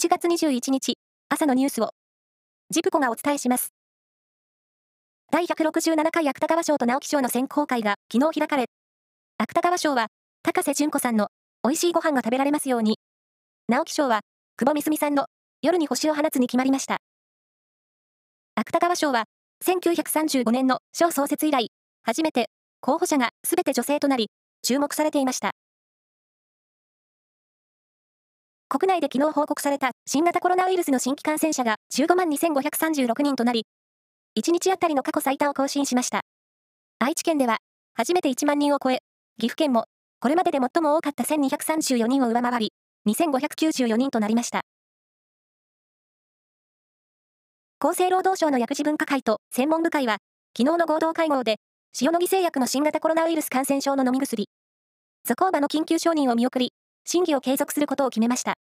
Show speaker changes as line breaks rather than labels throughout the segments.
7月21日、朝のニュースを、ジプコがお伝えします。第167回芥川賞と直木賞の選考会が昨日開かれ、芥川賞は、高瀬淳子さんの、美味しいご飯が食べられますように、直木賞は、久保みすみさんの、夜に星を放つに決まりました。芥川賞は、1935年の賞創設以来、初めて、候補者がすべて女性となり、注目されていました。国内で昨日報告された新型コロナウイルスの新規感染者が15万2536人となり、1日あたりの過去最多を更新しました。愛知県では、初めて1万人を超え、岐阜県も、これまでで最も多かった1234人を上回り、2594人となりました。厚生労働省の薬事分科会と専門部会は、昨日の合同会合で、塩野義製薬の新型コロナウイルス感染症の飲み薬、ゾコーバの緊急承認を見送り、審議を継続することを決めました。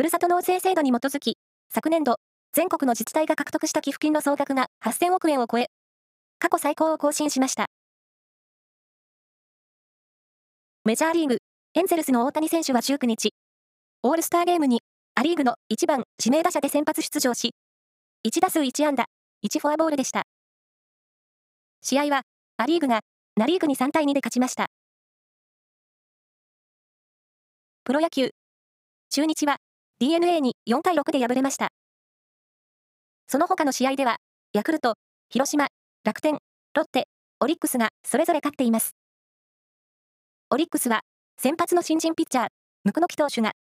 ふるさと納税制度に基づき、昨年度、全国の自治体が獲得した寄付金の総額が8000億円を超え、過去最高を更新しました。メジャーリーグ、エンゼルスの大谷選手は19日、オールスターゲームにア・リーグの1番指名打者で先発出場し、1打数1安打、1フォアボールでした。試合は、ア・リーグがナ・リーグに3対2で勝ちました。プロ野球、中日は DNA に4対6で敗れました。その他の試合では、ヤクルト、広島、楽天、ロッテ、オリックスがそれぞれ勝っています。オリックスは、先発の新人ピッチャー、ムクノキ投手が、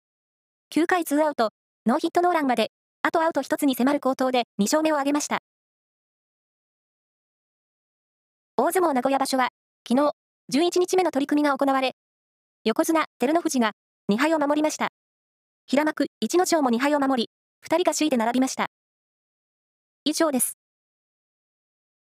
9回2アウト、ノーヒットノーランまで、あとアウト1つに迫る好投で2勝目を挙げました。大相撲名古屋場所は、昨日、11日目の取り組みが行われ、横綱、照ノ富士が2敗を守りました。平幕、逸ノ城も2敗を守り、2人が首位で並びました。以上です。